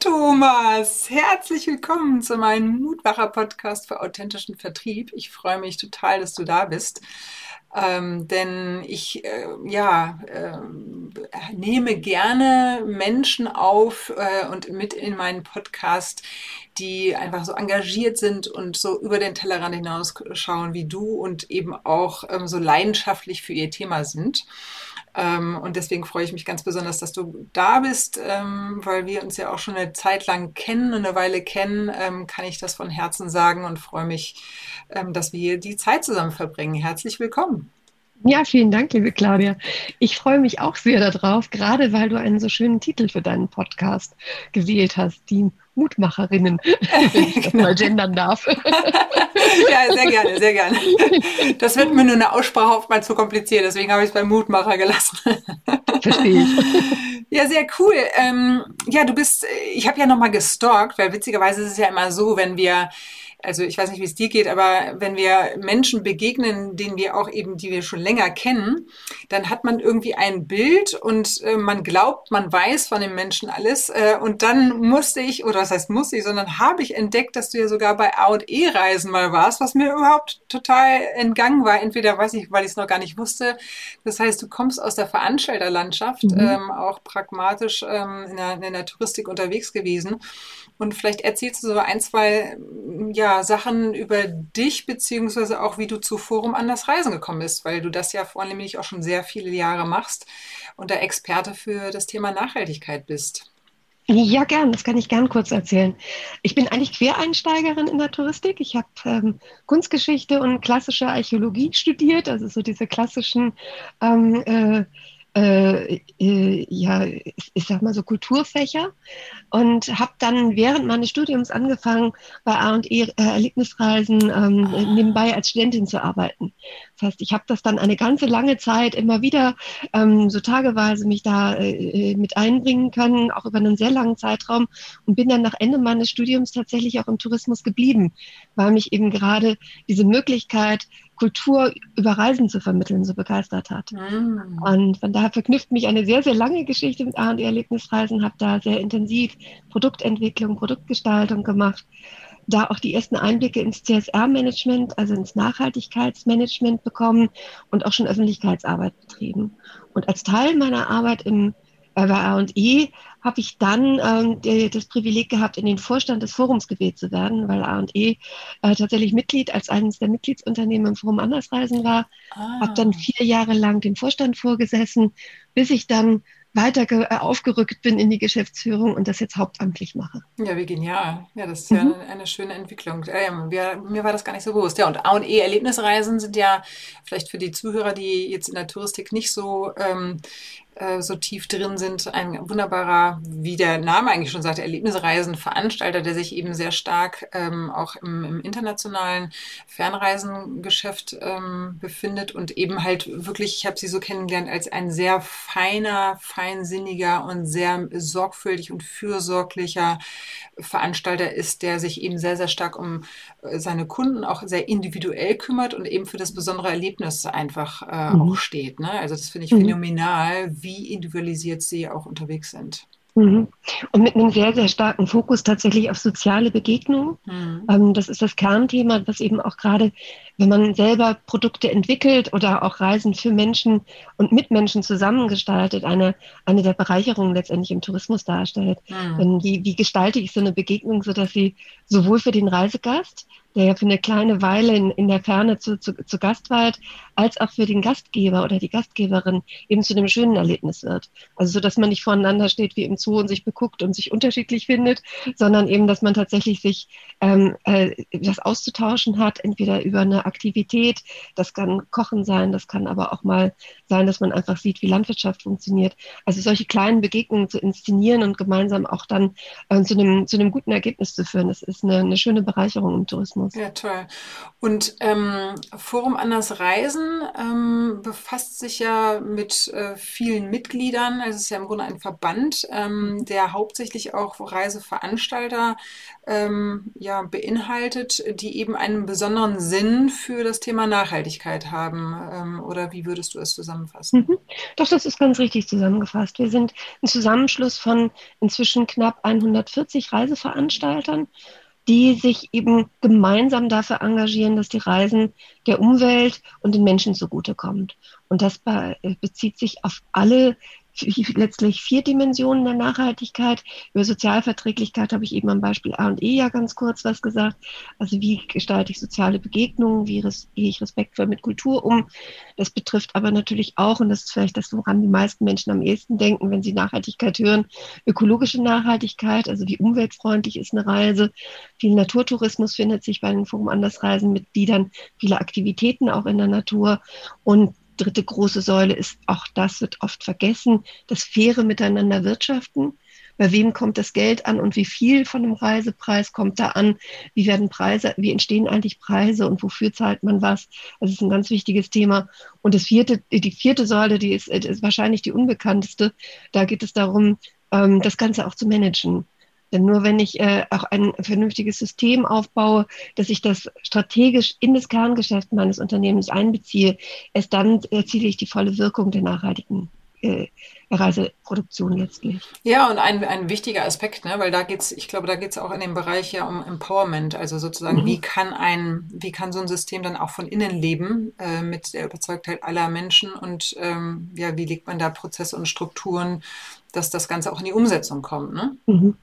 Thomas, herzlich willkommen zu meinem Mutmacher-Podcast für authentischen Vertrieb. Ich freue mich total, dass du da bist. Ähm, denn ich äh, ja, äh, nehme gerne Menschen auf äh, und mit in meinen Podcast, die einfach so engagiert sind und so über den Tellerrand hinausschauen wie du und eben auch ähm, so leidenschaftlich für ihr Thema sind. Ähm, und deswegen freue ich mich ganz besonders, dass du da bist, ähm, weil wir uns ja auch schon eine Zeit lang kennen, eine Weile kennen, ähm, kann ich das von Herzen sagen und freue mich, dass wir die Zeit zusammen verbringen. Herzlich willkommen. Ja, vielen Dank, liebe Claudia. Ich freue mich auch sehr darauf, gerade weil du einen so schönen Titel für deinen Podcast gewählt hast, die Mutmacherinnen, wenn ich das mal gendern darf. ja, sehr gerne, sehr gerne. Das wird mir nur eine Aussprache oft mal zu kompliziert, deswegen habe ich es beim Mutmacher gelassen. Verstehe ich. Ja, sehr cool. Ähm, ja, du bist, ich habe ja nochmal gestalkt, weil witzigerweise ist es ja immer so, wenn wir also ich weiß nicht, wie es dir geht, aber wenn wir Menschen begegnen, denen wir auch eben, die wir schon länger kennen, dann hat man irgendwie ein Bild und äh, man glaubt, man weiß von dem Menschen alles. Äh, und dann musste ich, oder was heißt musste ich, sondern habe ich entdeckt, dass du ja sogar bei A&E-Reisen mal warst, was mir überhaupt total entgangen war. Entweder weiß ich, weil ich es noch gar nicht wusste. Das heißt, du kommst aus der Veranstalterlandschaft, mhm. ähm, auch pragmatisch ähm, in, der, in der Touristik unterwegs gewesen. Und vielleicht erzählst du so ein, zwei ja, Sachen über dich, beziehungsweise auch, wie du zu Forum an das Reisen gekommen bist, weil du das ja vornehmlich auch schon sehr viele Jahre machst und der Experte für das Thema Nachhaltigkeit bist. Ja, gern, das kann ich gern kurz erzählen. Ich bin eigentlich Quereinsteigerin in der Touristik. Ich habe ähm, Kunstgeschichte und klassische Archäologie studiert, also so diese klassischen ähm, äh, äh, äh, ja, ich sag mal so Kulturfächer und habe dann während meines Studiums angefangen, bei A&E äh, Erlebnisreisen ähm, ah. nebenbei als Studentin zu arbeiten. Das heißt, ich habe das dann eine ganze lange Zeit immer wieder ähm, so tageweise mich da äh, mit einbringen können, auch über einen sehr langen Zeitraum und bin dann nach Ende meines Studiums tatsächlich auch im Tourismus geblieben, weil mich eben gerade diese Möglichkeit, Kultur über Reisen zu vermitteln, so begeistert hat. Mhm. Und von daher verknüpft mich eine sehr, sehr lange Geschichte mit A&E-Erlebnisreisen, habe da sehr intensiv Produktentwicklung, Produktgestaltung gemacht, da auch die ersten Einblicke ins CSR-Management, also ins Nachhaltigkeitsmanagement bekommen und auch schon Öffentlichkeitsarbeit betrieben. Und als Teil meiner Arbeit im bei A&E habe ich dann ähm, die, das Privileg gehabt, in den Vorstand des Forums gewählt zu werden, weil A&E äh, tatsächlich Mitglied als eines der Mitgliedsunternehmen im Forum Andersreisen war. Ah. Habe dann vier Jahre lang den Vorstand vorgesessen, bis ich dann weiter äh, aufgerückt bin in die Geschäftsführung und das jetzt hauptamtlich mache. Ja, wie genial. Ja, das ist mhm. ja eine, eine, schöne Entwicklung. Ähm, wir, mir war das gar nicht so bewusst. Ja, und A&E-Erlebnisreisen sind ja vielleicht für die Zuhörer, die jetzt in der Touristik nicht so ähm, äh, so tief drin sind. Ein wunderbarer, wie der Name eigentlich schon sagt, Erlebnisreisenveranstalter, der sich eben sehr stark ähm, auch im, im, internationalen Fernreisengeschäft ähm, befindet und eben halt wirklich, ich habe sie so kennengelernt, als ein sehr feiner, feinsinniger und sehr sorgfältig und fürsorglicher Veranstalter ist, der sich eben sehr, sehr stark um seine Kunden auch sehr individuell kümmert und eben für das besondere Erlebnis einfach äh, mhm. auch steht. Ne? Also das finde ich mhm. phänomenal, wie individualisiert sie auch unterwegs sind. Mhm. Und mit einem sehr, sehr starken Fokus tatsächlich auf soziale Begegnungen. Mhm. Ähm, das ist das Kernthema, was eben auch gerade, wenn man selber Produkte entwickelt oder auch Reisen für Menschen und mit Menschen zusammengestaltet, eine, eine der Bereicherungen letztendlich im Tourismus darstellt. Mhm. Denn wie, wie gestalte ich so eine Begegnung, sodass sie sowohl für den Reisegast, der ja für eine kleine Weile in, in der Ferne zu, zu, zu Gast weilt, als auch für den Gastgeber oder die Gastgeberin eben zu einem schönen Erlebnis wird. Also so, dass man nicht voneinander steht wie im Zoo und sich beguckt und sich unterschiedlich findet, sondern eben, dass man tatsächlich sich ähm, äh, das auszutauschen hat, entweder über eine Aktivität, das kann Kochen sein, das kann aber auch mal sein, dass man einfach sieht, wie Landwirtschaft funktioniert. Also solche kleinen Begegnungen zu inszenieren und gemeinsam auch dann äh, zu, einem, zu einem guten Ergebnis zu führen, das ist eine, eine schöne Bereicherung im Tourismus. Ja, toll. Und ähm, Forum Anders Reisen ähm, befasst sich ja mit äh, vielen Mitgliedern. Es ist ja im Grunde ein Verband, ähm, der hauptsächlich auch Reiseveranstalter ähm, ja, beinhaltet, die eben einen besonderen Sinn für das Thema Nachhaltigkeit haben. Ähm, oder wie würdest du es zusammenfassen? Mhm. Doch, das ist ganz richtig zusammengefasst. Wir sind ein Zusammenschluss von inzwischen knapp 140 Reiseveranstaltern die sich eben gemeinsam dafür engagieren, dass die Reisen der Umwelt und den Menschen zugutekommt. Und das bezieht sich auf alle letztlich vier Dimensionen der Nachhaltigkeit. Über Sozialverträglichkeit habe ich eben am Beispiel A und E ja ganz kurz was gesagt. Also wie gestalte ich soziale Begegnungen, wie gehe ich respektvoll mit Kultur um. Das betrifft aber natürlich auch, und das ist vielleicht das, woran die meisten Menschen am ehesten denken, wenn sie Nachhaltigkeit hören, ökologische Nachhaltigkeit, also wie umweltfreundlich ist eine Reise. Viel Naturtourismus findet sich bei den Forum Andersreisen Mitgliedern, viele Aktivitäten auch in der Natur und dritte große Säule ist, auch das wird oft vergessen, das faire Miteinander wirtschaften. Bei wem kommt das Geld an und wie viel von dem Reisepreis kommt da an? Wie werden Preise, wie entstehen eigentlich Preise und wofür zahlt man was? Das ist ein ganz wichtiges Thema. Und das vierte, die vierte Säule, die ist, ist wahrscheinlich die unbekannteste. Da geht es darum, ähm, das Ganze auch zu managen. Denn nur wenn ich äh, auch ein vernünftiges System aufbaue, dass ich das strategisch in das Kerngeschäft meines Unternehmens einbeziehe, erst dann erziele ich die volle Wirkung der nachhaltigen äh, Reiseproduktion letztlich. Ja, und ein, ein wichtiger Aspekt, ne, weil da geht's, ich glaube, da geht's auch in dem Bereich ja um Empowerment, also sozusagen, mhm. wie kann ein, wie kann so ein System dann auch von innen leben, äh, mit der Überzeugtheit aller Menschen und ähm, ja, wie legt man da Prozesse und Strukturen, dass das Ganze auch in die Umsetzung kommt, ne? Mhm.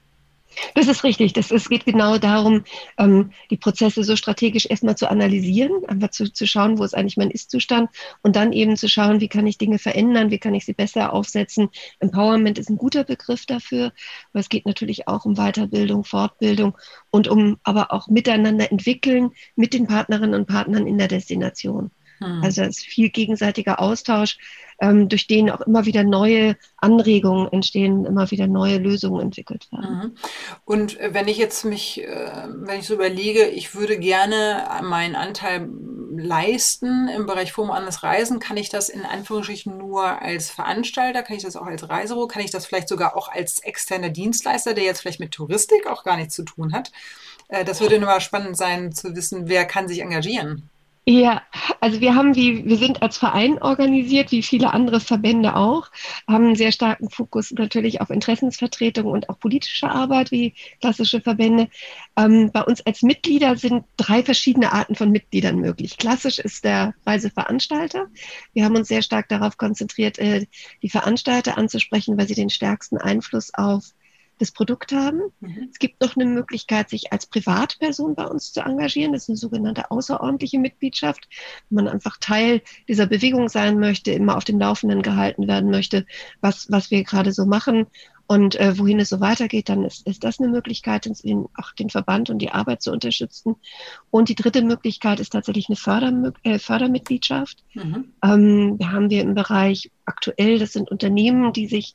Das ist richtig. Das, es geht genau darum, ähm, die Prozesse so strategisch erstmal zu analysieren, einfach zu, zu schauen, wo ist eigentlich mein Ist-Zustand und dann eben zu schauen, wie kann ich Dinge verändern, wie kann ich sie besser aufsetzen. Empowerment ist ein guter Begriff dafür, aber es geht natürlich auch um Weiterbildung, Fortbildung und um aber auch miteinander entwickeln mit den Partnerinnen und Partnern in der Destination. Hm. Also es ist viel gegenseitiger Austausch, ähm, durch den auch immer wieder neue Anregungen entstehen, immer wieder neue Lösungen entwickelt werden. Mhm. Und äh, wenn ich jetzt mich, äh, wenn ich so überlege, ich würde gerne meinen Anteil leisten im Bereich Forum anders Reisen, kann ich das in Anführungsstrichen nur als Veranstalter, kann ich das auch als Reisebüro, kann ich das vielleicht sogar auch als externer Dienstleister, der jetzt vielleicht mit Touristik auch gar nichts zu tun hat. Äh, das würde nur mal spannend sein zu wissen, wer kann sich engagieren. Ja, also wir haben wie, wir sind als Verein organisiert, wie viele andere Verbände auch, haben einen sehr starken Fokus natürlich auf Interessensvertretung und auch politische Arbeit, wie klassische Verbände. Ähm, bei uns als Mitglieder sind drei verschiedene Arten von Mitgliedern möglich. Klassisch ist der Reiseveranstalter. Wir haben uns sehr stark darauf konzentriert, äh, die Veranstalter anzusprechen, weil sie den stärksten Einfluss auf das Produkt haben. Mhm. Es gibt noch eine Möglichkeit, sich als Privatperson bei uns zu engagieren. Das ist eine sogenannte außerordentliche Mitgliedschaft. Wenn man einfach Teil dieser Bewegung sein möchte, immer auf dem Laufenden gehalten werden möchte, was, was wir gerade so machen und äh, wohin es so weitergeht, dann ist, ist das eine Möglichkeit, den, auch den Verband und die Arbeit zu unterstützen. Und die dritte Möglichkeit ist tatsächlich eine Förder, äh, Fördermitgliedschaft. Mhm. Ähm, da haben wir im Bereich aktuell, das sind Unternehmen, die sich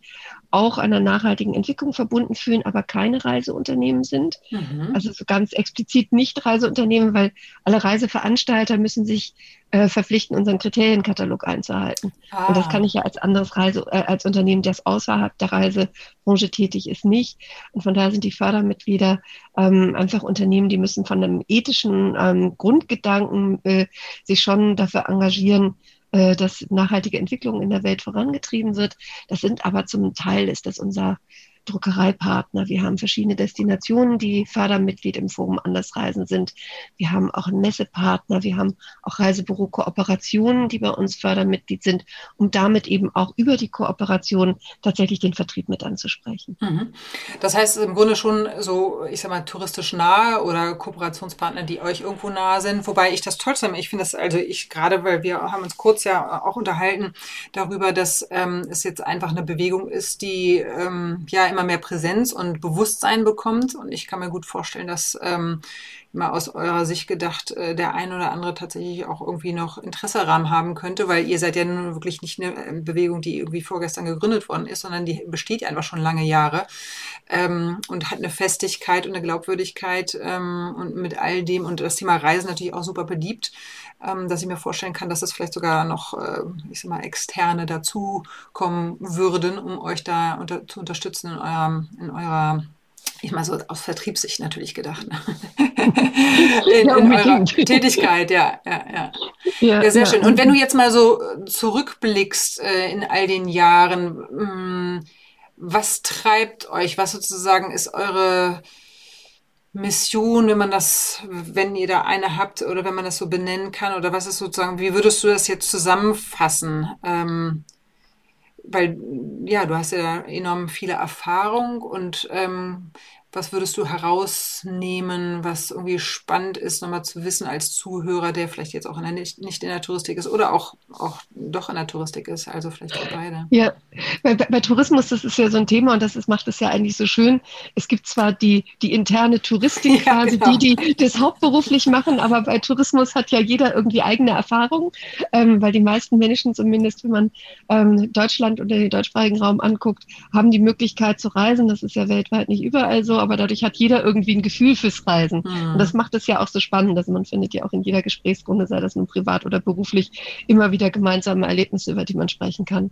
auch einer nachhaltigen Entwicklung verbunden fühlen, aber keine Reiseunternehmen sind. Mhm. Also so ganz explizit nicht Reiseunternehmen, weil alle Reiseveranstalter müssen sich äh, verpflichten, unseren Kriterienkatalog einzuhalten. Ah. Und das kann ich ja als anderes Reise, äh, als Unternehmen, das außerhalb der Reisebranche tätig ist, nicht. Und von daher sind die Fördermitglieder ähm, einfach Unternehmen, die müssen von einem ethischen ähm, Grundgedanken äh, sich schon dafür engagieren, dass nachhaltige Entwicklung in der Welt vorangetrieben wird. Das sind aber zum Teil ist das unser Druckereipartner, wir haben verschiedene Destinationen, die Fördermitglied im Forum Andersreisen sind. Wir haben auch einen Messepartner, wir haben auch Reisebüro-Kooperationen, die bei uns Fördermitglied sind, um damit eben auch über die Kooperation tatsächlich den Vertrieb mit anzusprechen. Mhm. Das heißt im Grunde schon so, ich sag mal, touristisch nahe oder Kooperationspartner, die euch irgendwo nahe sind, wobei ich das trotzdem, ich finde das, also ich gerade, weil wir haben uns kurz ja auch unterhalten darüber, dass ähm, es jetzt einfach eine Bewegung ist, die ähm, ja immer mehr Präsenz und Bewusstsein bekommt. Und ich kann mir gut vorstellen, dass ähm, mal aus eurer Sicht gedacht, äh, der ein oder andere tatsächlich auch irgendwie noch Interesse daran haben könnte, weil ihr seid ja nun wirklich nicht eine äh, Bewegung, die irgendwie vorgestern gegründet worden ist, sondern die besteht einfach schon lange Jahre ähm, und hat eine Festigkeit und eine Glaubwürdigkeit ähm, und mit all dem und das Thema Reisen natürlich auch super beliebt, ähm, dass ich mir vorstellen kann, dass es vielleicht sogar noch, äh, ich sag mal, externe dazukommen würden, um euch da unter, zu unterstützen in, eurem, in eurer ich mal so aus Vertriebssicht natürlich gedacht. Ne? in, ja, in eurer Tätigkeit, ja, ja, ja. Ja, ja sehr ja. schön. Und wenn du jetzt mal so zurückblickst äh, in all den Jahren, mh, mm, was treibt euch? Was sozusagen ist eure Mission, wenn man das, wenn ihr da eine habt oder wenn man das so benennen kann? Oder was ist sozusagen, wie würdest du das jetzt zusammenfassen? Ähm, weil, ja, du hast ja enorm viele Erfahrung und ähm, was würdest du herausnehmen, was irgendwie spannend ist, nochmal zu wissen als Zuhörer, der vielleicht jetzt auch in der, nicht, nicht in der Touristik ist oder auch, auch doch in der Touristik ist, also vielleicht auch beide? Ja, bei, bei Tourismus, das ist ja so ein Thema und das ist, macht es ja eigentlich so schön. Es gibt zwar die, die interne Touristik ja, quasi, genau. die, die das hauptberuflich machen, aber bei Tourismus hat ja jeder irgendwie eigene Erfahrung, ähm, weil die meisten Menschen, zumindest wenn man ähm, Deutschland oder den deutschsprachigen Raum anguckt, haben die Möglichkeit zu reisen. Das ist ja weltweit nicht überall so aber dadurch hat jeder irgendwie ein Gefühl fürs Reisen. Mhm. Und das macht es ja auch so spannend, dass man findet ja auch in jeder Gesprächsrunde, sei das nun privat oder beruflich, immer wieder gemeinsame Erlebnisse, über die man sprechen kann.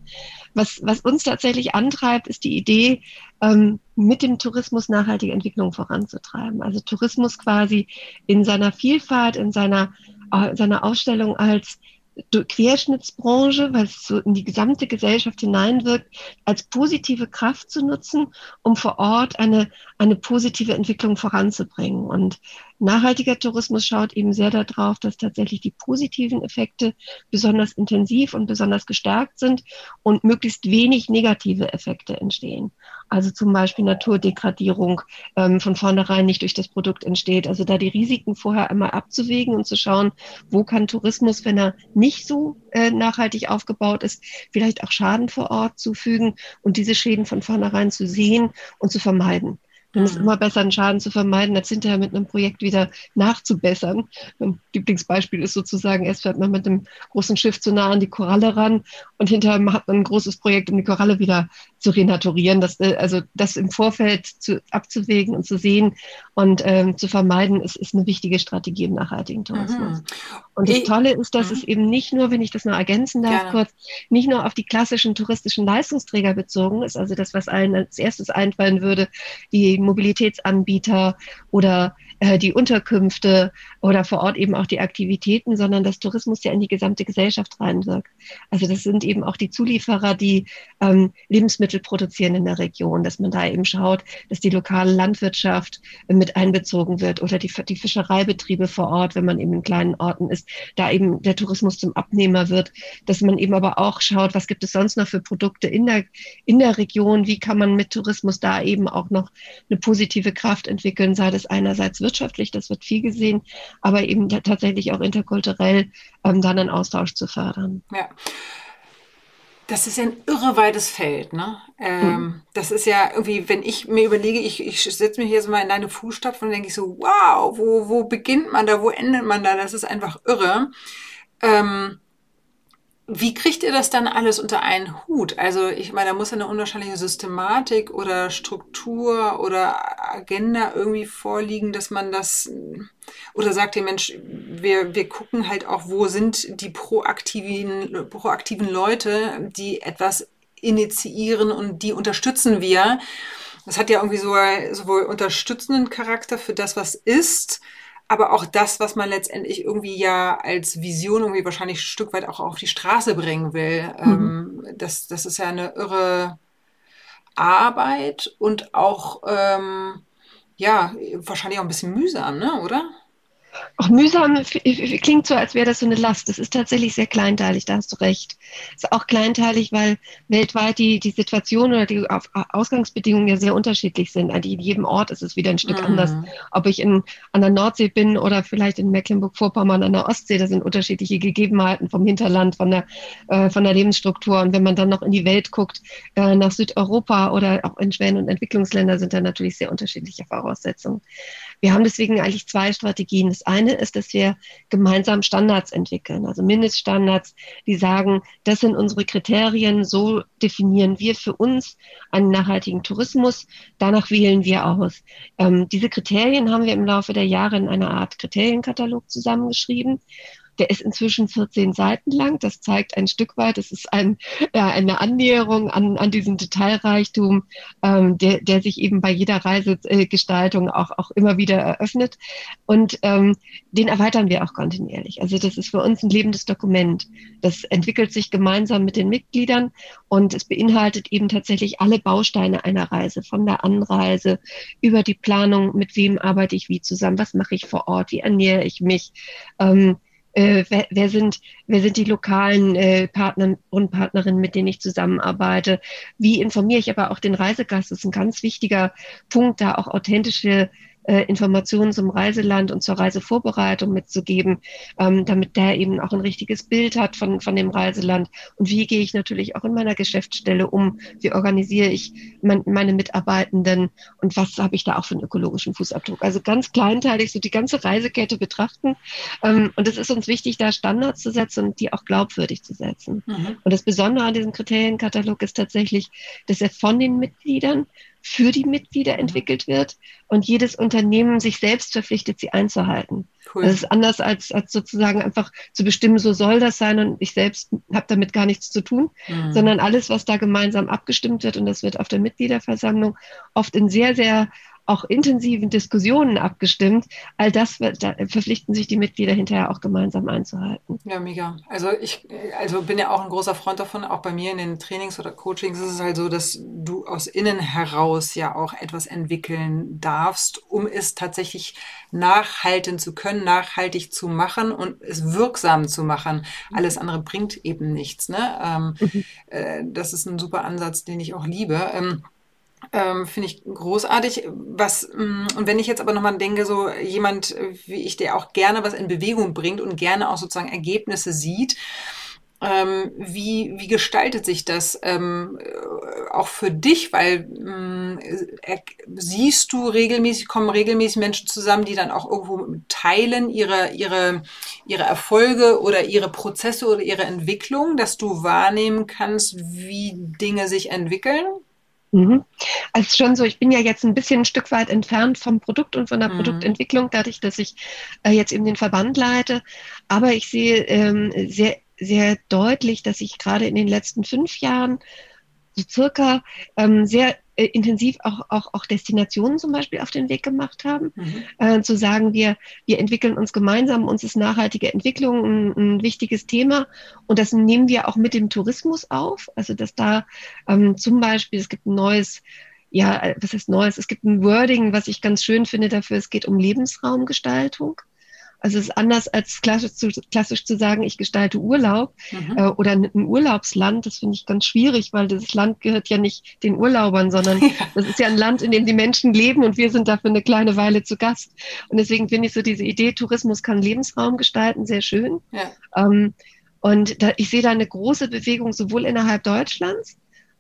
Was, was uns tatsächlich antreibt, ist die Idee, ähm, mit dem Tourismus nachhaltige Entwicklung voranzutreiben. Also Tourismus quasi in seiner Vielfalt, in seiner, äh, seiner Ausstellung als Querschnittsbranche, weil es so in die gesamte Gesellschaft hineinwirkt, als positive Kraft zu nutzen, um vor Ort eine, eine positive Entwicklung voranzubringen. Und nachhaltiger Tourismus schaut eben sehr darauf, dass tatsächlich die positiven Effekte besonders intensiv und besonders gestärkt sind und möglichst wenig negative Effekte entstehen. Also zum Beispiel Naturdegradierung ähm, von vornherein nicht durch das Produkt entsteht. Also da die Risiken vorher einmal abzuwägen und zu schauen, wo kann Tourismus, wenn er nicht so äh, nachhaltig aufgebaut ist, vielleicht auch Schaden vor Ort zufügen und diese Schäden von vornherein zu sehen und zu vermeiden. Dann ist es immer besser, einen Schaden zu vermeiden, als hinterher mit einem Projekt wieder nachzubessern. Mein Lieblingsbeispiel ist sozusagen, erst fährt man mit einem großen Schiff zu nah an die Koralle ran und hinterher hat man ein großes Projekt, um die Koralle wieder zu renaturieren. Das, äh, also das im Vorfeld zu, abzuwägen und zu sehen und ähm, zu vermeiden, ist, ist eine wichtige Strategie im nachhaltigen Tourismus. Mhm. Und das Tolle ist, dass mhm. es eben nicht nur, wenn ich das noch ergänzen darf, Gerne. kurz, nicht nur auf die klassischen touristischen Leistungsträger bezogen ist, also das, was allen als erstes einfallen würde, die Mobilitätsanbieter oder äh, die Unterkünfte oder vor Ort eben auch die Aktivitäten, sondern dass Tourismus ja in die gesamte Gesellschaft reinwirkt. Also das sind eben auch die Zulieferer, die ähm, Lebensmittel produzieren in der Region, dass man da eben schaut, dass die lokale Landwirtschaft mit einbezogen wird oder die, die Fischereibetriebe vor Ort, wenn man eben in kleinen Orten ist, da eben der Tourismus zum Abnehmer wird, dass man eben aber auch schaut, was gibt es sonst noch für Produkte in der, in der Region, wie kann man mit Tourismus da eben auch noch eine positive Kraft entwickeln, sei das einerseits wirtschaftlich, das wird viel gesehen, aber eben tatsächlich auch interkulturell ähm, dann einen Austausch zu fördern. Ja. Das ist ja ein irre weites Feld, ne? Ähm, mhm. Das ist ja irgendwie, wenn ich mir überlege, ich, ich setze mich jetzt mal in deine Fußstapfen und denke ich so, wow, wo, wo beginnt man da, wo endet man da? Das ist einfach irre. Ähm, wie kriegt ihr das dann alles unter einen Hut? Also ich meine, da muss ja eine unwahrscheinliche Systematik oder Struktur oder Agenda irgendwie vorliegen, dass man das oder sagt ihr Mensch, wir, wir gucken halt auch, wo sind die proaktiven, proaktiven Leute, die etwas initiieren und die unterstützen wir. Das hat ja irgendwie so sowohl unterstützenden Charakter für das, was ist, aber auch das, was man letztendlich irgendwie ja als Vision irgendwie wahrscheinlich ein Stück weit auch auf die Straße bringen will. Mhm. Ähm, das, das ist ja eine irre, Arbeit und auch, ähm, ja, wahrscheinlich auch ein bisschen mühsam, ne? oder? Auch mühsam klingt so, als wäre das so eine Last. Das ist tatsächlich sehr kleinteilig, da hast du recht. Ist auch kleinteilig, weil weltweit die, die Situation oder die Ausgangsbedingungen ja sehr unterschiedlich sind. In jedem Ort ist es wieder ein Stück mhm. anders. Ob ich in, an der Nordsee bin oder vielleicht in Mecklenburg-Vorpommern an der Ostsee, da sind unterschiedliche Gegebenheiten vom Hinterland, von der, äh, von der Lebensstruktur. Und wenn man dann noch in die Welt guckt, äh, nach Südeuropa oder auch in Schwellen- und Entwicklungsländer, sind da natürlich sehr unterschiedliche Voraussetzungen. Wir haben deswegen eigentlich zwei Strategien. Das eine ist, dass wir gemeinsam Standards entwickeln, also Mindeststandards, die sagen, das sind unsere Kriterien, so definieren wir für uns einen nachhaltigen Tourismus, danach wählen wir aus. Ähm, diese Kriterien haben wir im Laufe der Jahre in einer Art Kriterienkatalog zusammengeschrieben. Der ist inzwischen 14 Seiten lang. Das zeigt ein Stück weit, es ist ein, ja, eine Annäherung an, an diesen Detailreichtum, ähm, der, der sich eben bei jeder Reisegestaltung auch, auch immer wieder eröffnet. Und ähm, den erweitern wir auch kontinuierlich. Also das ist für uns ein lebendes Dokument. Das entwickelt sich gemeinsam mit den Mitgliedern und es beinhaltet eben tatsächlich alle Bausteine einer Reise, von der Anreise über die Planung, mit wem arbeite ich wie zusammen, was mache ich vor Ort, wie ernähre ich mich, ähm, äh, wer, wer, sind, wer sind die lokalen äh, Partner und Partnerinnen, mit denen ich zusammenarbeite, wie informiere ich aber auch den Reisegast, das ist ein ganz wichtiger Punkt, da auch authentische äh, Informationen zum Reiseland und zur Reisevorbereitung mitzugeben, ähm, damit der eben auch ein richtiges Bild hat von, von dem Reiseland. Und wie gehe ich natürlich auch in meiner Geschäftsstelle um? Wie organisiere ich mein, meine Mitarbeitenden und was habe ich da auch für einen ökologischen Fußabdruck? Also ganz kleinteilig so die ganze Reisekette betrachten. Ähm, und es ist uns wichtig, da Standards zu setzen und die auch glaubwürdig zu setzen. Mhm. Und das Besondere an diesem Kriterienkatalog ist tatsächlich, dass er von den Mitgliedern für die Mitglieder mhm. entwickelt wird und jedes Unternehmen sich selbst verpflichtet, sie einzuhalten. Cool. Das ist anders als, als sozusagen einfach zu bestimmen, so soll das sein und ich selbst habe damit gar nichts zu tun, mhm. sondern alles, was da gemeinsam abgestimmt wird und das wird auf der Mitgliederversammlung oft in sehr, sehr auch intensiven Diskussionen abgestimmt. All das da verpflichten sich die Mitglieder hinterher auch gemeinsam einzuhalten. Ja, mega. Also ich also bin ja auch ein großer Freund davon, auch bei mir in den Trainings oder Coachings ist es halt so, dass du aus innen heraus ja auch etwas entwickeln darfst, um es tatsächlich nachhalten zu können, nachhaltig zu machen und es wirksam zu machen. Alles andere bringt eben nichts. Ne? Ähm, mhm. äh, das ist ein super Ansatz, den ich auch liebe. Ähm, ähm, Finde ich großartig. Was, mm, und wenn ich jetzt aber nochmal denke, so jemand wie ich, der auch gerne was in Bewegung bringt und gerne auch sozusagen Ergebnisse sieht, ähm, wie, wie gestaltet sich das ähm, äh, auch für dich? Weil ähm, äh, siehst du regelmäßig, kommen regelmäßig Menschen zusammen, die dann auch irgendwo teilen ihre, ihre, ihre Erfolge oder ihre Prozesse oder ihre Entwicklung, dass du wahrnehmen kannst, wie Dinge sich entwickeln? Mhm. Also schon so, ich bin ja jetzt ein bisschen ein Stück weit entfernt vom Produkt und von der mhm. Produktentwicklung, dadurch, dass ich äh, jetzt eben den Verband leite. Aber ich sehe ähm, sehr, sehr deutlich, dass ich gerade in den letzten fünf Jahren so circa ähm, sehr äh, intensiv auch, auch, auch Destinationen zum Beispiel auf den Weg gemacht haben, mhm. äh, zu sagen, wir, wir entwickeln uns gemeinsam, uns ist nachhaltige Entwicklung ein, ein, wichtiges Thema und das nehmen wir auch mit dem Tourismus auf, also dass da ähm, zum Beispiel, es gibt ein neues ja, was heißt Neues? Es gibt ein Wording, was ich ganz schön finde dafür. Es geht um Lebensraumgestaltung. Also es ist anders als klassisch zu, klassisch zu sagen, ich gestalte Urlaub mhm. äh, oder ein Urlaubsland. Das finde ich ganz schwierig, weil das Land gehört ja nicht den Urlaubern, sondern ja. das ist ja ein Land, in dem die Menschen leben und wir sind dafür eine kleine Weile zu Gast. Und deswegen finde ich so diese Idee, Tourismus kann Lebensraum gestalten, sehr schön. Ja. Ähm, und da, ich sehe da eine große Bewegung sowohl innerhalb Deutschlands,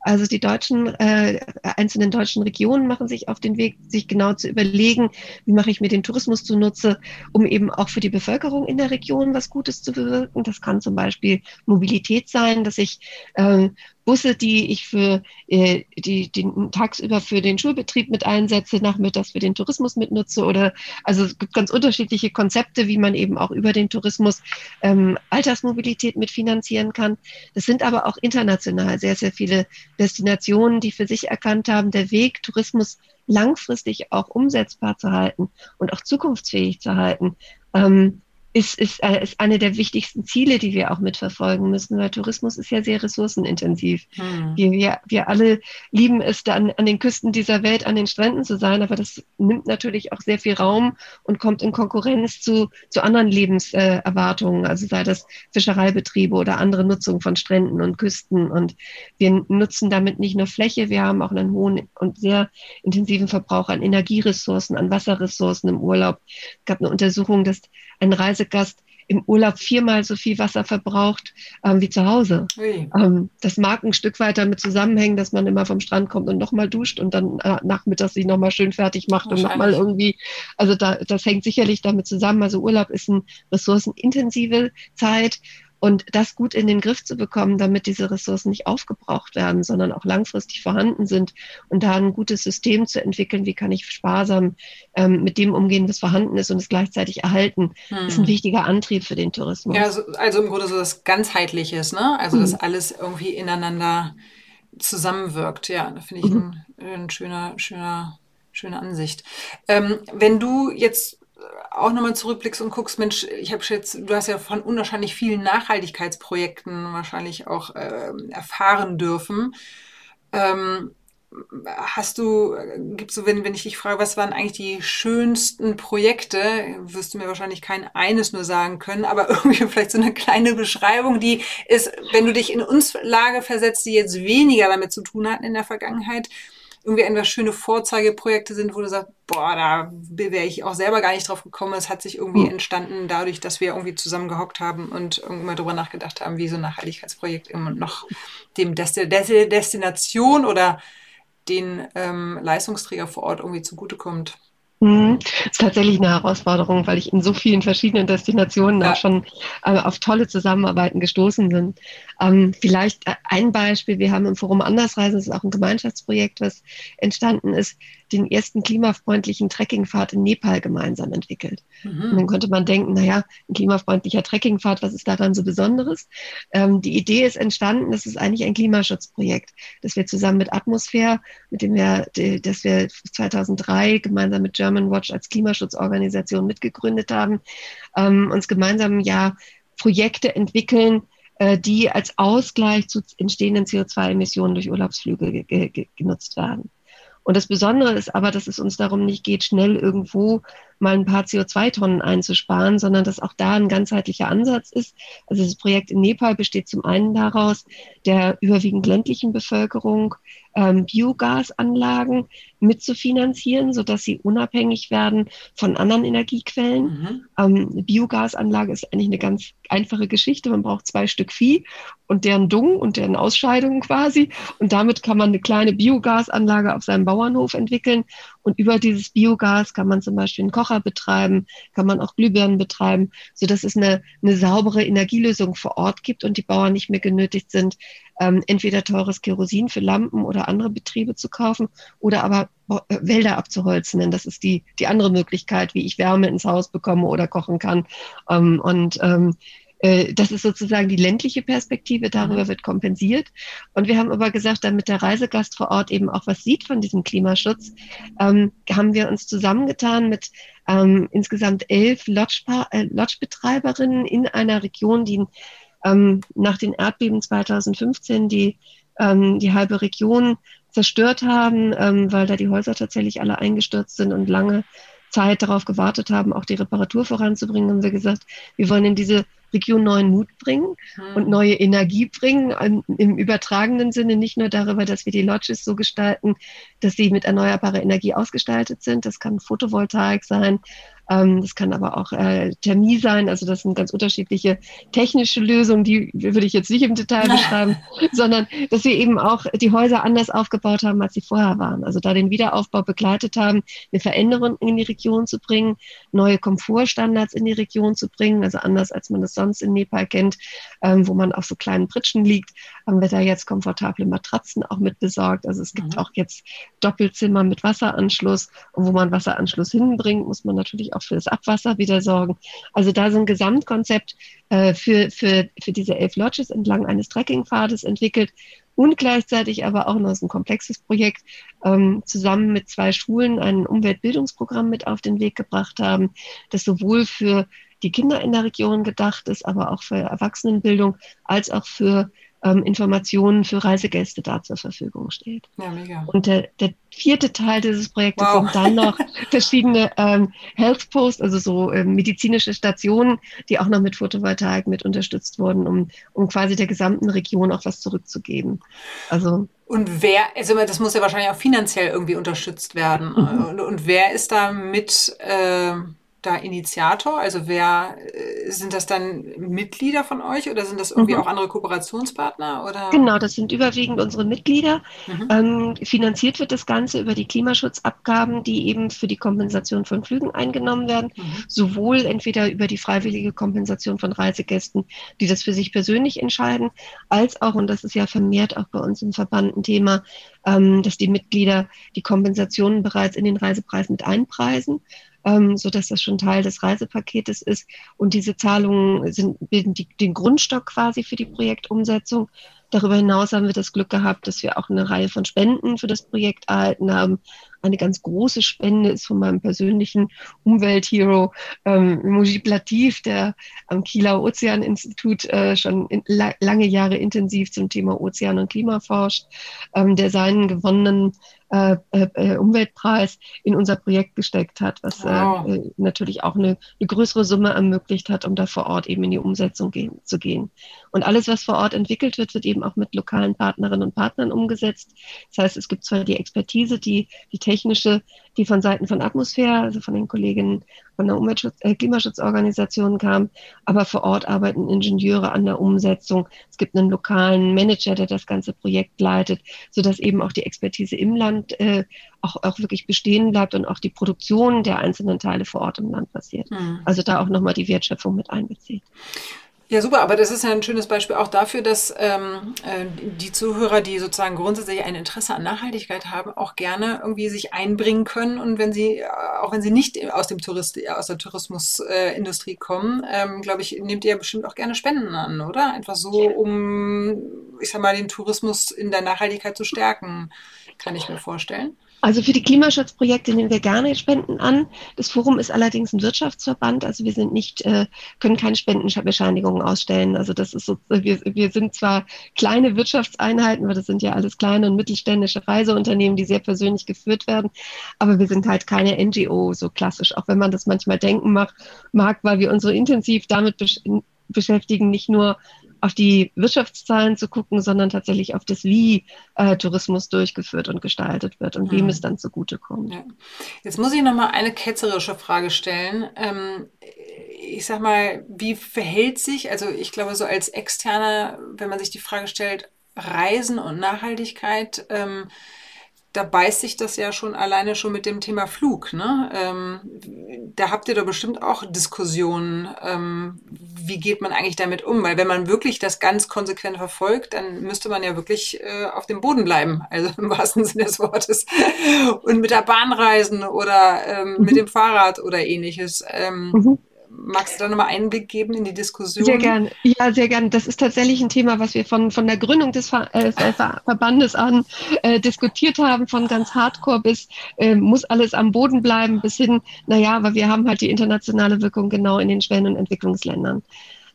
also die deutschen, äh, einzelnen deutschen Regionen machen sich auf den Weg, sich genau zu überlegen, wie mache ich mir den Tourismus zunutze, um eben auch für die Bevölkerung in der Region was Gutes zu bewirken. Das kann zum Beispiel Mobilität sein, dass ich ähm, Busse, die ich für äh, die, die tagsüber für den Schulbetrieb mit einsetze, nachmittags für den Tourismus mitnutze oder also es gibt ganz unterschiedliche Konzepte, wie man eben auch über den Tourismus ähm, Altersmobilität mitfinanzieren kann. Das sind aber auch international sehr, sehr viele Destinationen, die für sich erkannt haben, der Weg, Tourismus langfristig auch umsetzbar zu halten und auch zukunftsfähig zu halten, ähm, ist, ist, äh, ist eine der wichtigsten Ziele, die wir auch mitverfolgen müssen, weil Tourismus ist ja sehr ressourcenintensiv. Hm. Wir, wir, wir alle lieben es, dann an den Küsten dieser Welt, an den Stränden zu sein, aber das nimmt natürlich auch sehr viel Raum und kommt in Konkurrenz zu, zu anderen Lebenserwartungen, also sei das Fischereibetriebe oder andere Nutzung von Stränden und Küsten. Und wir nutzen damit nicht nur Fläche, wir haben auch einen hohen und sehr intensiven Verbrauch an Energieressourcen, an Wasserressourcen im Urlaub. Es gab eine Untersuchung, dass ein Reisegast im Urlaub viermal so viel Wasser verbraucht ähm, wie zu Hause. Ähm, das mag ein Stück weit damit zusammenhängen, dass man immer vom Strand kommt und nochmal duscht und dann äh, nachmittags sich nochmal schön fertig macht und nochmal irgendwie, also da, das hängt sicherlich damit zusammen. Also Urlaub ist eine ressourcenintensive Zeit und das gut in den Griff zu bekommen, damit diese Ressourcen nicht aufgebraucht werden, sondern auch langfristig vorhanden sind und da ein gutes System zu entwickeln, wie kann ich sparsam ähm, mit dem umgehen, was vorhanden ist und es gleichzeitig erhalten, hm. ist ein wichtiger Antrieb für den Tourismus. Ja, also, also im Grunde so das Ganzheitliches, ne? Also, dass hm. alles irgendwie ineinander zusammenwirkt. Ja, da finde ich mhm. ein, ein, schöner, schöner, schöne Ansicht. Ähm, wenn du jetzt auch nochmal zurückblickst und guckst, Mensch, ich habe jetzt, du hast ja von unwahrscheinlich vielen Nachhaltigkeitsprojekten wahrscheinlich auch äh, erfahren dürfen. Ähm, hast du, gibst du, wenn, wenn ich dich frage, was waren eigentlich die schönsten Projekte, wirst du mir wahrscheinlich kein eines nur sagen können, aber irgendwie vielleicht so eine kleine Beschreibung, die ist, wenn du dich in uns Lage versetzt, die jetzt weniger damit zu tun hatten in der Vergangenheit, irgendwie etwas schöne Vorzeigeprojekte sind, wo du sagst, boah, da wäre ich auch selber gar nicht drauf gekommen. Es hat sich irgendwie mhm. entstanden dadurch, dass wir irgendwie zusammen gehockt haben und irgendwie mal drüber nachgedacht haben, wie so ein Nachhaltigkeitsprojekt immer noch dem Desti Destination oder den ähm, Leistungsträger vor Ort irgendwie zugutekommt. Mhm. Das ist tatsächlich eine Herausforderung, weil ich in so vielen verschiedenen Destinationen ja. auch schon äh, auf tolle Zusammenarbeiten gestoßen bin. Ähm, vielleicht äh, ein Beispiel, wir haben im Forum Andersreisen, das ist auch ein Gemeinschaftsprojekt, was entstanden ist, den ersten klimafreundlichen Trekkingpfad in Nepal gemeinsam entwickelt. Mhm. Und dann könnte man denken, naja, ein klimafreundlicher Trekkingpfad, was ist daran so Besonderes? Ähm, die Idee ist entstanden, das ist eigentlich ein Klimaschutzprojekt, das wir zusammen mit Atmosphäre, mit dem wir, das wir 2003 gemeinsam mit German Watch als Klimaschutzorganisation mitgegründet haben, ähm, uns gemeinsam ja Projekte entwickeln, äh, die als Ausgleich zu entstehenden CO2-Emissionen durch Urlaubsflüge genutzt werden. Und das Besondere ist aber, dass es uns darum nicht geht, schnell irgendwo mal ein paar CO2-Tonnen einzusparen, sondern dass auch da ein ganzheitlicher Ansatz ist. Also das Projekt in Nepal besteht zum einen daraus, der überwiegend ländlichen Bevölkerung ähm, Biogasanlagen mitzufinanzieren, sodass sie unabhängig werden von anderen Energiequellen. Mhm. Ähm, Biogasanlage ist eigentlich eine ganz einfache Geschichte. Man braucht zwei Stück Vieh und deren Dung und deren Ausscheidungen quasi. Und damit kann man eine kleine Biogasanlage auf seinem Bauernhof entwickeln. Und über dieses Biogas kann man zum Beispiel einen Kocher betreiben, kann man auch Glühbirnen betreiben, sodass es eine, eine saubere Energielösung vor Ort gibt und die Bauern nicht mehr genötigt sind, ähm, entweder teures Kerosin für Lampen oder andere Betriebe zu kaufen oder aber äh, Wälder abzuholzen. Denn das ist die, die andere Möglichkeit, wie ich Wärme ins Haus bekomme oder kochen kann. Ähm, und ähm, äh, das ist sozusagen die ländliche Perspektive, darüber mhm. wird kompensiert. Und wir haben aber gesagt, damit der Reisegast vor Ort eben auch was sieht von diesem Klimaschutz, ähm, haben wir uns zusammengetan mit ähm, insgesamt elf äh, Lodgebetreiberinnen in einer Region, die ähm, nach den Erdbeben 2015 die, ähm, die halbe Region zerstört haben, ähm, weil da die Häuser tatsächlich alle eingestürzt sind und lange Zeit darauf gewartet haben, auch die Reparatur voranzubringen, haben wir gesagt, wir wollen in diese Region neuen Mut bringen mhm. und neue Energie bringen, im übertragenen Sinne, nicht nur darüber, dass wir die Lodges so gestalten, dass sie mit erneuerbarer Energie ausgestaltet sind. Das kann Photovoltaik sein, ähm, das kann aber auch äh, Thermie sein. Also das sind ganz unterschiedliche technische Lösungen, die würde ich jetzt nicht im Detail beschreiben, sondern dass wir eben auch die Häuser anders aufgebaut haben, als sie vorher waren. Also da den Wiederaufbau begleitet haben, eine Veränderung in die Region zu bringen, neue Komfortstandards in die Region zu bringen, also anders als man das sonst in Nepal kennt, ähm, wo man auf so kleinen Pritschen liegt, haben wir da jetzt komfortable Matratzen auch mit besorgt. Also es gibt mhm. auch jetzt Doppelzimmer mit Wasseranschluss und wo man Wasseranschluss hinbringt, muss man natürlich auch für das Abwasser wieder sorgen. Also da so ein Gesamtkonzept äh, für, für, für diese elf Lodges entlang eines Trekkingpfades entwickelt und gleichzeitig aber auch noch so ein komplexes Projekt ähm, zusammen mit zwei Schulen ein Umweltbildungsprogramm mit auf den Weg gebracht haben, das sowohl für die Kinder in der Region gedacht ist, aber auch für Erwachsenenbildung, als auch für ähm, Informationen für Reisegäste da zur Verfügung steht. Ja, mega. Und der, der vierte Teil dieses Projektes wow. sind dann noch verschiedene ähm, Health Posts, also so ähm, medizinische Stationen, die auch noch mit Photovoltaik mit unterstützt wurden, um, um quasi der gesamten Region auch was zurückzugeben. Also und wer, also das muss ja wahrscheinlich auch finanziell irgendwie unterstützt werden. Mhm. Und, und, wer ist da mit äh, da Initiator? Also wer äh, sind das dann Mitglieder von euch oder sind das irgendwie mhm. auch andere Kooperationspartner? Oder? Genau, das sind überwiegend unsere Mitglieder. Mhm. Ähm, finanziert wird das Ganze über die Klimaschutzabgaben, die eben für die Kompensation von Flügen eingenommen werden. Mhm. Sowohl entweder über die freiwillige Kompensation von Reisegästen, die das für sich persönlich entscheiden, als auch, und das ist ja vermehrt auch bei uns im Verband ein Thema, ähm, dass die Mitglieder die Kompensationen bereits in den Reisepreis mit einpreisen ähm, so dass das schon Teil des Reisepaketes ist. Und diese Zahlungen sind, bilden die, den Grundstock quasi für die Projektumsetzung. Darüber hinaus haben wir das Glück gehabt, dass wir auch eine Reihe von Spenden für das Projekt erhalten haben. Eine ganz große Spende ist von meinem persönlichen Umwelthero ähm, Mujib Latif, der am Kieler Ozeaninstitut äh, schon in, la lange Jahre intensiv zum Thema Ozean und Klima forscht, ähm, der seinen gewonnenen äh, äh, äh, Umweltpreis in unser Projekt gesteckt hat, was äh, wow. äh, natürlich auch eine, eine, größere Summe ermöglicht hat, um da vor Ort eben in die Umsetzung gehen, zu gehen. Und alles, was vor Ort entwickelt wird, wird eben auch mit lokalen Partnerinnen und Partnern umgesetzt. Das heißt, es gibt zwar die Expertise, die, die technische, die von Seiten von Atmosphäre, also von den Kolleginnen von der Umweltschutz, äh, Klimaschutzorganisation kam, aber vor Ort arbeiten Ingenieure an der Umsetzung. Es gibt einen lokalen Manager, der das ganze Projekt leitet, sodass eben auch die Expertise im Land äh, auch, auch wirklich bestehen bleibt und auch die Produktion der einzelnen Teile vor Ort im Land passiert. Mhm. Also da auch nochmal die Wertschöpfung mit einbezieht. Ja, super, aber das ist ja ein schönes Beispiel auch dafür, dass ähm, äh, die Zuhörer, die sozusagen grundsätzlich ein Interesse an Nachhaltigkeit haben, auch gerne irgendwie sich einbringen können und wenn sie, äh, auch wenn sie nicht aus dem Tourist, aus der Tourismusindustrie äh, kommen, ähm, glaube ich, nehmt ihr bestimmt auch gerne Spenden an, oder? Einfach so, um, ich sag mal, den Tourismus in der Nachhaltigkeit zu stärken, kann ich mir vorstellen. Also für die Klimaschutzprojekte nehmen wir gerne Spenden an. Das Forum ist allerdings ein Wirtschaftsverband, also wir sind nicht, äh, können keine Spendenbescheinigungen ausstellen. Also das ist so, wir, wir sind zwar kleine Wirtschaftseinheiten, weil das sind ja alles kleine und mittelständische Reiseunternehmen, die sehr persönlich geführt werden, aber wir sind halt keine NGO so klassisch, auch wenn man das manchmal denken mag, weil wir uns so intensiv damit besch beschäftigen, nicht nur auf die Wirtschaftszahlen zu gucken, sondern tatsächlich auf das, wie äh, Tourismus durchgeführt und gestaltet wird und mhm. wem es dann zugutekommt. Ja. Jetzt muss ich noch mal eine ketzerische Frage stellen. Ähm, ich sag mal, wie verhält sich, also ich glaube, so als Externer, wenn man sich die Frage stellt, Reisen und Nachhaltigkeit, ähm, da beißt sich das ja schon alleine schon mit dem Thema Flug. Ne? Ähm, da habt ihr doch bestimmt auch Diskussionen. Ähm, wie geht man eigentlich damit um? Weil wenn man wirklich das ganz konsequent verfolgt, dann müsste man ja wirklich äh, auf dem Boden bleiben, also im wahrsten Sinne des Wortes. Und mit der Bahn reisen oder ähm, mhm. mit dem Fahrrad oder ähnliches. Ähm, mhm. Magst du da nochmal Einblick geben in die Diskussion? Sehr gerne. Ja, sehr gerne. Das ist tatsächlich ein Thema, was wir von, von der Gründung des Ver äh, Verbandes an äh, diskutiert haben, von ganz hardcore bis äh, muss alles am Boden bleiben, bis hin, naja, aber wir haben halt die internationale Wirkung genau in den Schwellen- und Entwicklungsländern.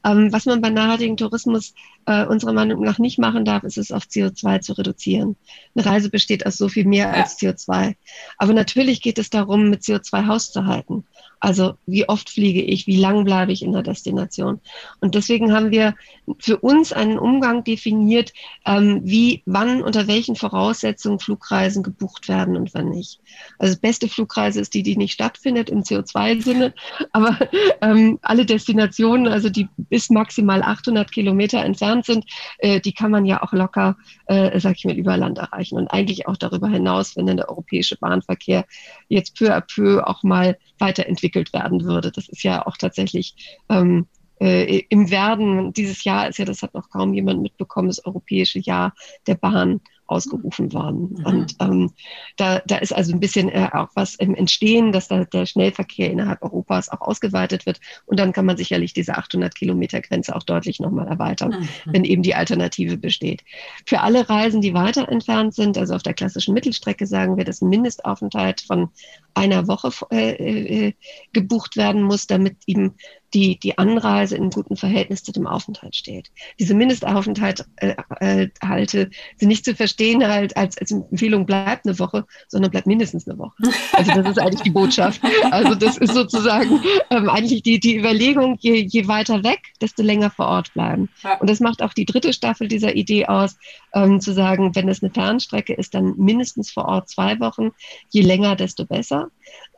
Ähm, was man bei nachhaltigem Tourismus äh, unserer Meinung nach nicht machen darf, ist es auf CO2 zu reduzieren. Eine Reise besteht aus so viel mehr ja. als CO2. Aber natürlich geht es darum, mit CO2 Haus zu halten. Also wie oft fliege ich, wie lang bleibe ich in der Destination. Und deswegen haben wir für uns einen Umgang definiert, ähm, wie, wann, unter welchen Voraussetzungen Flugreisen gebucht werden und wann nicht. Also beste Flugreise ist die, die nicht stattfindet im CO2-Sinne, aber ähm, alle Destinationen, also die bis maximal 800 Kilometer entfernt sind, äh, die kann man ja auch locker, äh, sag ich mal, über Land erreichen und eigentlich auch darüber hinaus, wenn dann der europäische Bahnverkehr jetzt peu à peu auch mal weiterentwickelt werden würde. Das ist ja auch tatsächlich ähm, äh, im Werden. Dieses Jahr ist ja, das hat noch kaum jemand mitbekommen, das europäische Jahr der Bahn ausgerufen worden. Mhm. Und ähm, da, da ist also ein bisschen äh, auch was im Entstehen, dass da der Schnellverkehr innerhalb Europas auch ausgeweitet wird. Und dann kann man sicherlich diese 800 Kilometer Grenze auch deutlich nochmal erweitern, mhm. wenn eben die Alternative besteht. Für alle Reisen, die weiter entfernt sind, also auf der klassischen Mittelstrecke, sagen wir, dass ein Mindestaufenthalt von einer Woche äh, äh, gebucht werden muss, damit eben die, die Anreise in gutem Verhältnis zu dem Aufenthalt steht. Diese Mindestaufenthalte äh, äh, sind nicht zu verstehen halt als, als Empfehlung, bleibt eine Woche, sondern bleibt mindestens eine Woche. Also das ist eigentlich die Botschaft. Also das ist sozusagen ähm, eigentlich die, die Überlegung, je, je weiter weg, desto länger vor Ort bleiben. Und das macht auch die dritte Staffel dieser Idee aus, ähm, zu sagen, wenn es eine Fernstrecke ist, dann mindestens vor Ort zwei Wochen, je länger, desto besser,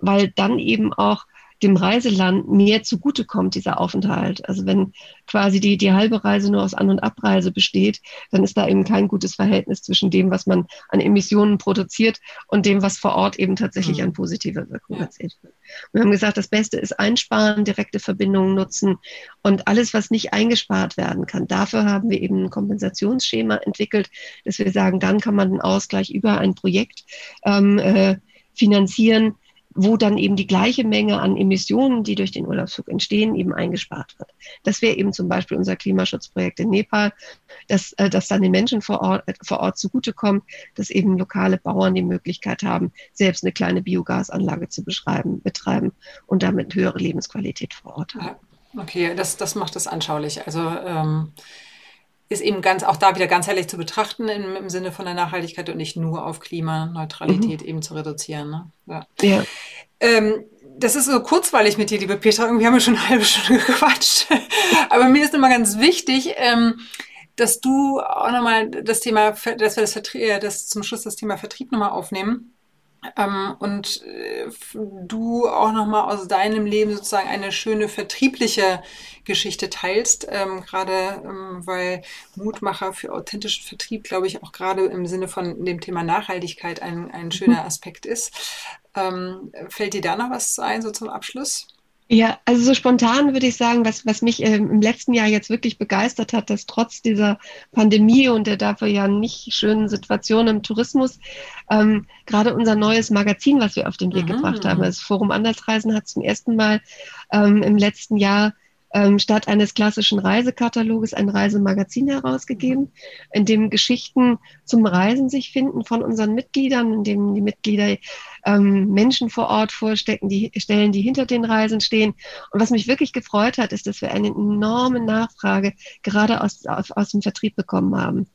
weil dann eben auch dem Reiseland mehr zugutekommt, dieser Aufenthalt. Also wenn quasi die, die halbe Reise nur aus An- und Abreise besteht, dann ist da eben kein gutes Verhältnis zwischen dem, was man an Emissionen produziert und dem, was vor Ort eben tatsächlich mhm. an positiver Wirkung erzielt wird. Wir haben gesagt, das Beste ist einsparen, direkte Verbindungen nutzen und alles, was nicht eingespart werden kann. Dafür haben wir eben ein Kompensationsschema entwickelt, dass wir sagen, dann kann man den Ausgleich über ein Projekt ähm, äh, finanzieren, wo dann eben die gleiche Menge an Emissionen, die durch den Urlaubsflug entstehen, eben eingespart wird. Das wäre eben zum Beispiel unser Klimaschutzprojekt in Nepal, dass, äh, dass dann den Menschen vor Ort, äh, vor Ort zugutekommt, dass eben lokale Bauern die Möglichkeit haben, selbst eine kleine Biogasanlage zu beschreiben, betreiben und damit höhere Lebensqualität vor Ort haben. Okay, das, das macht es anschaulich. Also ähm ist eben ganz auch da wieder ganzheitlich zu betrachten im, im Sinne von der Nachhaltigkeit und nicht nur auf Klimaneutralität mhm. eben zu reduzieren. Ne? Ja. ja. Ähm, das ist so kurzweilig mit dir, liebe Petra. Irgendwie haben wir schon eine halbe Stunde gequatscht. Aber mir ist immer ganz wichtig, ähm, dass du auch nochmal das Thema, dass wir das, Vertrie das zum Schluss das Thema Vertrieb nochmal aufnehmen. Ähm, und äh, du auch nochmal aus deinem Leben sozusagen eine schöne vertriebliche Geschichte teilst, ähm, gerade ähm, weil Mutmacher für authentischen Vertrieb, glaube ich, auch gerade im Sinne von dem Thema Nachhaltigkeit ein, ein schöner mhm. Aspekt ist. Ähm, fällt dir da noch was ein, so zum Abschluss? Ja, also so spontan würde ich sagen, was, was mich ähm, im letzten Jahr jetzt wirklich begeistert hat, dass trotz dieser Pandemie und der dafür ja nicht schönen Situation im Tourismus, ähm, gerade unser neues Magazin, was wir auf den Weg mhm. gebracht haben, das Forum Andersreisen hat zum ersten Mal ähm, im letzten Jahr ähm, statt eines klassischen Reisekataloges ein Reisemagazin herausgegeben, in dem Geschichten zum Reisen sich finden von unseren Mitgliedern, in dem die Mitglieder ähm, Menschen vor Ort vorstecken, die Stellen, die hinter den Reisen stehen. Und was mich wirklich gefreut hat, ist, dass wir eine enorme Nachfrage gerade aus, aus, aus dem Vertrieb bekommen haben.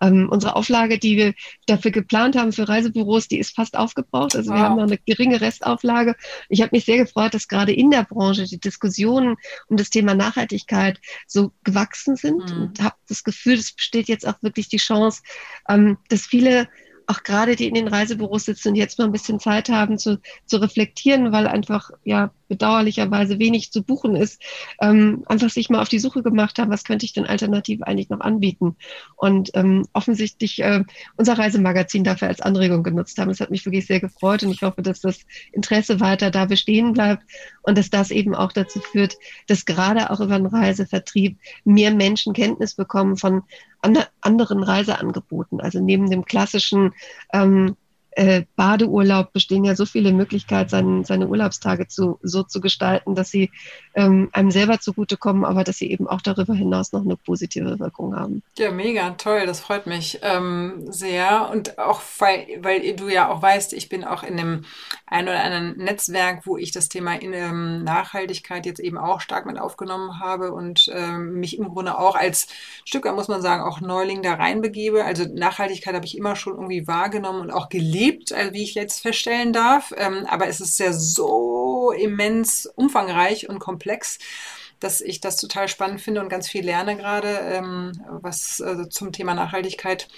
Ähm, unsere Auflage, die wir dafür geplant haben für Reisebüros, die ist fast aufgebraucht. Also wow. wir haben noch eine geringe Restauflage. Ich habe mich sehr gefreut, dass gerade in der Branche die Diskussionen um das Thema Nachhaltigkeit so gewachsen sind mhm. und habe das Gefühl, es besteht jetzt auch wirklich die Chance, ähm, dass viele auch gerade die in den Reisebüros sitzen und jetzt mal ein bisschen Zeit haben zu, zu reflektieren, weil einfach ja bedauerlicherweise wenig zu buchen ist, ähm, einfach sich mal auf die Suche gemacht haben, was könnte ich denn alternativ eigentlich noch anbieten. Und ähm, offensichtlich äh, unser Reisemagazin dafür als Anregung genutzt haben. Das hat mich wirklich sehr gefreut und ich hoffe, dass das Interesse weiter da bestehen bleibt und dass das eben auch dazu führt, dass gerade auch über den Reisevertrieb mehr Menschen Kenntnis bekommen von anderen Reiseangeboten. Also neben dem klassischen ähm, äh, Badeurlaub bestehen ja so viele Möglichkeiten, seine, seine Urlaubstage zu, so zu gestalten, dass sie ähm, einem selber zugutekommen, aber dass sie eben auch darüber hinaus noch eine positive Wirkung haben. Ja, mega, toll, das freut mich ähm, sehr. Und auch, weil, weil du ja auch weißt, ich bin auch in dem ein oder anderen Netzwerk, wo ich das Thema in, ähm, Nachhaltigkeit jetzt eben auch stark mit aufgenommen habe und ähm, mich im Grunde auch als Stück, muss man sagen, auch Neuling da reinbegebe. Also Nachhaltigkeit habe ich immer schon irgendwie wahrgenommen und auch gelebt gibt, also wie ich jetzt feststellen darf. Ähm, aber es ist ja so immens umfangreich und komplex dass ich das total spannend finde und ganz viel lerne gerade, ähm, was äh, zum Thema Nachhaltigkeit.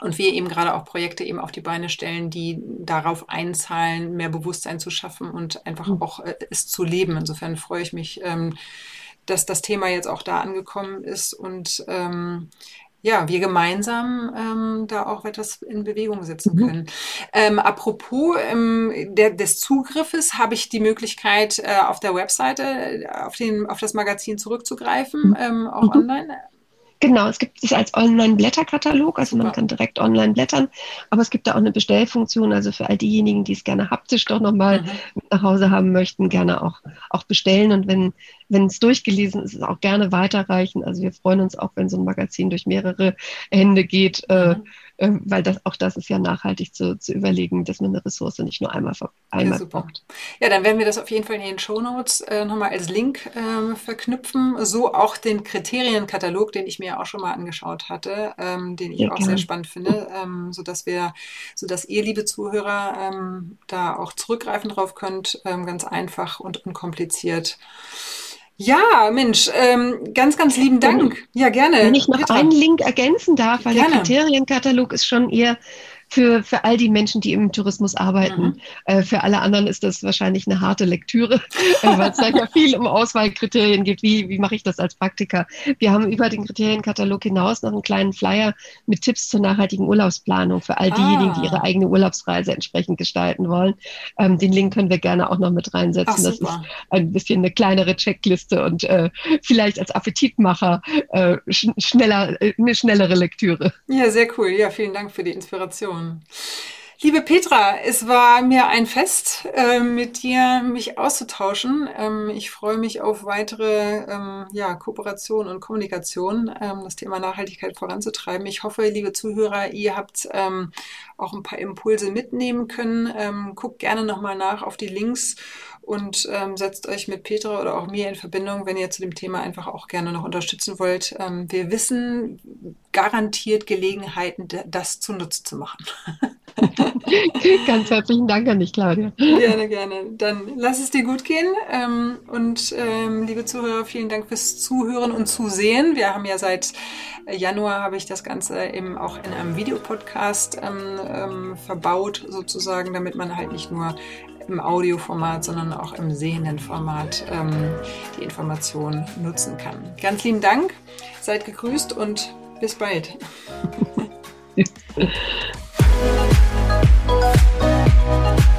Und wir eben gerade auch Projekte eben auf die Beine stellen, die darauf einzahlen, mehr Bewusstsein zu schaffen und einfach mhm. auch äh, es zu leben. Insofern freue ich mich, ähm, dass das Thema jetzt auch da angekommen ist und ähm, ja, wir gemeinsam ähm, da auch etwas in Bewegung setzen mhm. können. Ähm, apropos ähm, der, des Zugriffes habe ich die Möglichkeit, äh, auf der Webseite äh, auf, den, auf das Magazin zurückzugreifen, mhm. ähm, auch mhm. online. Genau, es gibt es als Online-Blätterkatalog, also man kann direkt online blättern, aber es gibt da auch eine Bestellfunktion, also für all diejenigen, die es gerne haptisch doch nochmal mhm. nach Hause haben möchten, gerne auch, auch bestellen und wenn wenn es durchgelesen ist, auch gerne weiterreichen. Also wir freuen uns auch, wenn so ein Magazin durch mehrere Hände geht, äh, mhm. ähm, weil das, auch das ist ja nachhaltig zu, zu überlegen, dass man eine Ressource nicht nur einmal, einmal ja, braucht. Ja, dann werden wir das auf jeden Fall in den Show Notes äh, nochmal als Link äh, verknüpfen. So auch den Kriterienkatalog, den ich mir auch schon mal angeschaut hatte, ähm, den ich ja, auch gerne. sehr spannend finde, ähm, sodass wir, sodass ihr, liebe Zuhörer, ähm, da auch zurückgreifen drauf könnt, ähm, ganz einfach und unkompliziert. Ja, Mensch, ähm, ganz, ganz lieben Dank. Ja, gerne. Wenn ich noch Petra. einen Link ergänzen darf, weil gerne. der Kriterienkatalog ist schon eher für, für all die Menschen, die im Tourismus arbeiten. Mhm. Äh, für alle anderen ist das wahrscheinlich eine harte Lektüre, äh, weil es da ja viel um Auswahlkriterien gibt. Wie, wie mache ich das als Praktiker? Wir haben über den Kriterienkatalog hinaus noch einen kleinen Flyer mit Tipps zur nachhaltigen Urlaubsplanung für all diejenigen, die ihre ah. eigene Urlaubsreise entsprechend gestalten wollen. Ähm, den Link können wir gerne auch noch mit reinsetzen. Ach, das ist ein bisschen eine kleinere Checkliste und äh, vielleicht als Appetitmacher äh, sch schneller, äh, eine schnellere Lektüre. Ja, sehr cool. Ja, vielen Dank für die Inspiration. Liebe Petra, es war mir ein Fest, äh, mit dir mich auszutauschen. Ähm, ich freue mich auf weitere ähm, ja, Kooperation und Kommunikation, ähm, das Thema Nachhaltigkeit voranzutreiben. Ich hoffe, liebe Zuhörer, ihr habt ähm, auch ein paar Impulse mitnehmen können. Ähm, guckt gerne nochmal nach auf die Links und ähm, setzt euch mit Petra oder auch mir in Verbindung, wenn ihr zu dem Thema einfach auch gerne noch unterstützen wollt. Ähm, wir wissen garantiert Gelegenheiten, das zunutze zu machen. Ganz herzlichen Dank an dich, Claudia. Gerne, gerne. Dann lass es dir gut gehen. Ähm, und ähm, liebe Zuhörer, vielen Dank fürs Zuhören und Zusehen. Wir haben ja seit Januar habe ich das Ganze eben auch in einem Videopodcast ähm, verbaut, sozusagen, damit man halt nicht nur im Audioformat, sondern auch im sehenden Format ähm, die Information nutzen kann. Ganz lieben Dank, seid gegrüßt und bis bald.